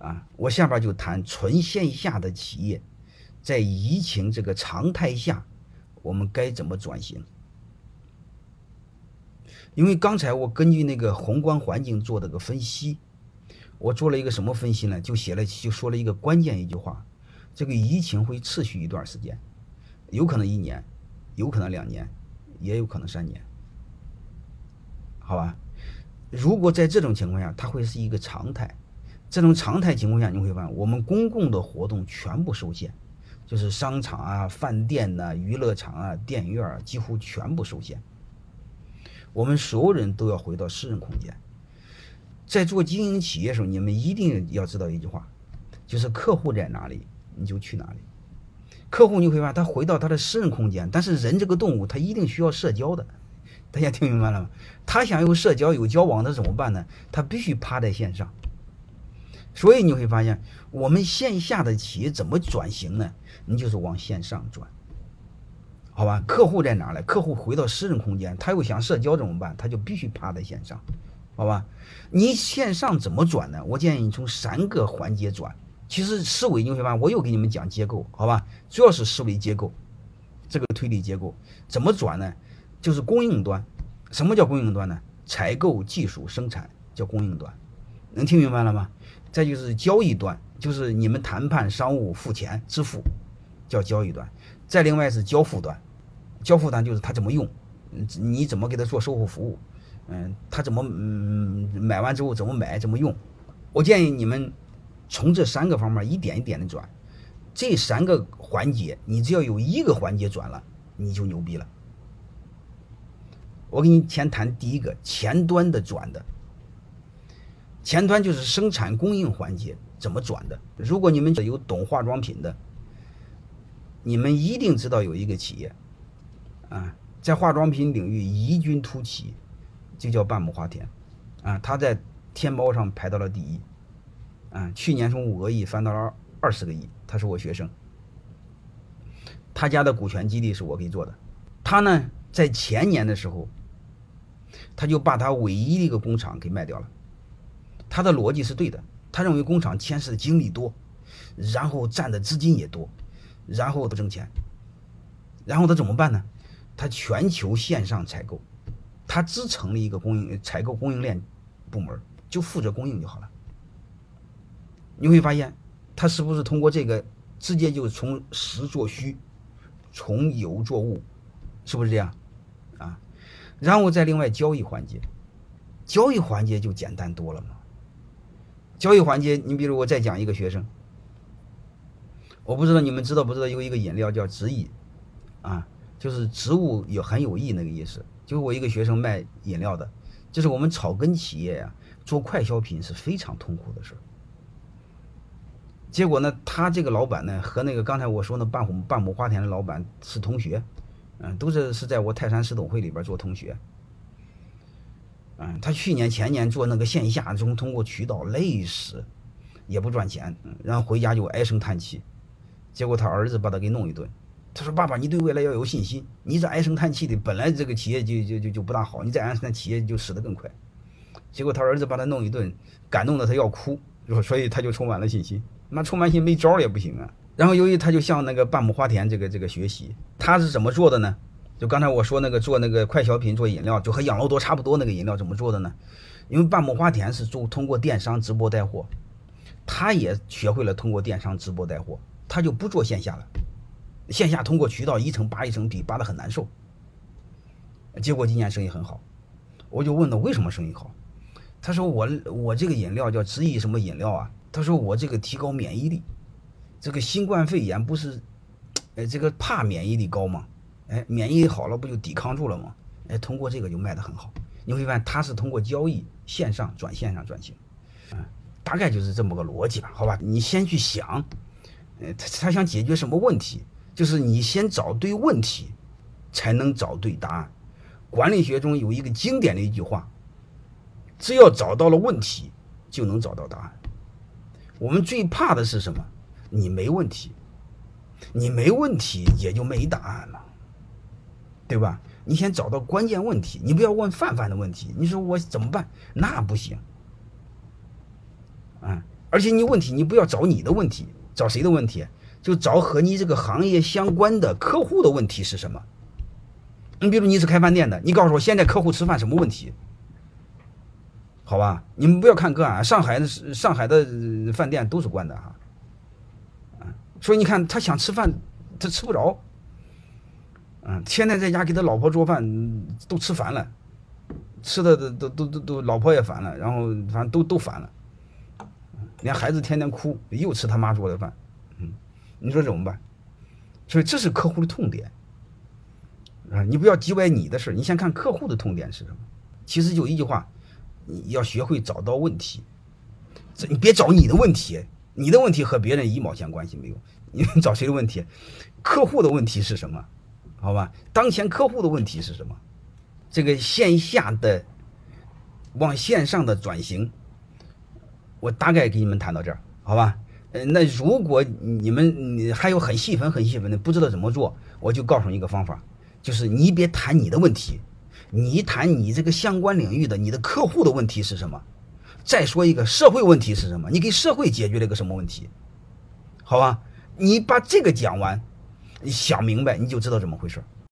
啊，我下边就谈纯线下的企业，在疫情这个常态下，我们该怎么转型？因为刚才我根据那个宏观环境做的个分析，我做了一个什么分析呢？就写了就说了一个关键一句话：这个疫情会持续一段时间，有可能一年，有可能两年，也有可能三年，好吧？如果在这种情况下，它会是一个常态。这种常态情况下，你会发现我们公共的活动全部受限，就是商场啊、饭店呐、娱乐场啊、电影院啊，几乎全部受限。我们所有人都要回到私人空间。在做经营企业的时候，你们一定要知道一句话，就是客户在哪里，你就去哪里。客户你会发现他回到他的私人空间，但是人这个动物，他一定需要社交的。大家听明白了吗？他想有社交、有交往的怎么办呢？他必须趴在线上。所以你会发现，我们线下的企业怎么转型呢？你就是往线上转，好吧？客户在哪呢？客户回到私人空间，他又想社交怎么办？他就必须趴在线上，好吧？你线上怎么转呢？我建议你从三个环节转。其实思维你会发现，我又给你们讲结构，好吧？主要是思维结构，这个推理结构怎么转呢？就是供应端。什么叫供应端呢？采购、技术、生产叫供应端，能听明白了吗？再就是交易端，就是你们谈判、商务、付钱、支付，叫交易端。再另外是交付端，交付端就是他怎么用，你怎么给他做售后服务，嗯，他怎么嗯买完之后怎么买怎么用。我建议你们从这三个方面一点一点的转，这三个环节你只要有一个环节转了，你就牛逼了。我给你先谈第一个前端的转的。前端就是生产供应环节怎么转的？如果你们有懂化妆品的，你们一定知道有一个企业，啊，在化妆品领域异军突起，就叫半亩花田，啊，他在天猫上排到了第一，啊，去年从五个亿翻到了二十个亿，他是我学生，他家的股权激励是我给做的，他呢在前年的时候，他就把他唯一的一个工厂给卖掉了。他的逻辑是对的，他认为工厂牵涉的精力多，然后占的资金也多，然后不挣钱，然后他怎么办呢？他全球线上采购，他只成立一个供应采购供应链部门，就负责供应就好了。你会发现，他是不是通过这个直接就从实做虚，从有做物，是不是这样？啊，然后再另外交易环节，交易环节就简单多了嘛。交易环节，你比如我再讲一个学生，我不知道你们知道不知道有一个饮料叫植益，啊，就是植物有很有益那个意思。就我一个学生卖饮料的，就是我们草根企业呀，做快消品是非常痛苦的事结果呢，他这个老板呢和那个刚才我说那半亩半亩花田的老板是同学，嗯，都是是在我泰山市董会里边做同学。嗯，他去年前年做那个线下，中通过渠道累死，也不赚钱，然后回家就唉声叹气。结果他儿子把他给弄一顿，他说：“爸爸，你对未来要有信心。你这唉声叹气的，本来这个企业就就就就不大好，你再唉声叹气，企业就死得更快。”结果他儿子把他弄一顿，感动的他要哭，所以他就充满了信心。那充满信心没招也不行啊。然后由于他就向那个半亩花田这个这个学习，他是怎么做的呢？就刚才我说那个做那个快消品做饮料，就和养乐多差不多那个饮料怎么做的呢？因为半亩花田是做通过电商直播带货，他也学会了通过电商直播带货，他就不做线下了。线下通过渠道一层扒一层皮，扒的很难受。结果今年生意很好，我就问他为什么生意好，他说我我这个饮料叫直益什么饮料啊？他说我这个提高免疫力，这个新冠肺炎不是，呃这个怕免疫力高吗？哎，免疫好了，不就抵抗住了吗？哎，通过这个就卖得很好。你会发现，他是通过交易线上转线上转型，嗯，大概就是这么个逻辑吧？好吧，你先去想，呃，他他想解决什么问题？就是你先找对问题，才能找对答案。管理学中有一个经典的一句话：只要找到了问题，就能找到答案。我们最怕的是什么？你没问题，你没问题也就没答案了。对吧？你先找到关键问题，你不要问泛泛的问题。你说我怎么办？那不行。啊，而且你问题你不要找你的问题，找谁的问题？就找和你这个行业相关的客户的问题是什么？你比如你是开饭店的，你告诉我现在客户吃饭什么问题？好吧，你们不要看个案，上海的上海的饭店都是关的哈。所以你看他想吃饭，他吃不着。嗯，天天在家给他老婆做饭，都吃烦了，吃的都都都都都老婆也烦了，然后反正都都烦了，连孩子天天哭，又吃他妈做的饭，嗯，你说怎么办？所以这是客户的痛点啊！你不要急歪你的事你先看客户的痛点是什么。其实就一句话，你要学会找到问题，这你别找你的问题，你的问题和别人一毛钱关系没有，你找谁的问题？客户的问题是什么？好吧，当前客户的问题是什么？这个线下的往线上的转型，我大概给你们谈到这儿，好吧？呃，那如果你们你还有很细分、很细分的不知道怎么做，我就告诉你一个方法，就是你别谈你的问题，你谈你这个相关领域的你的客户的问题是什么？再说一个社会问题是什么？你给社会解决了一个什么问题？好吧，你把这个讲完。你想明白，你就知道怎么回事。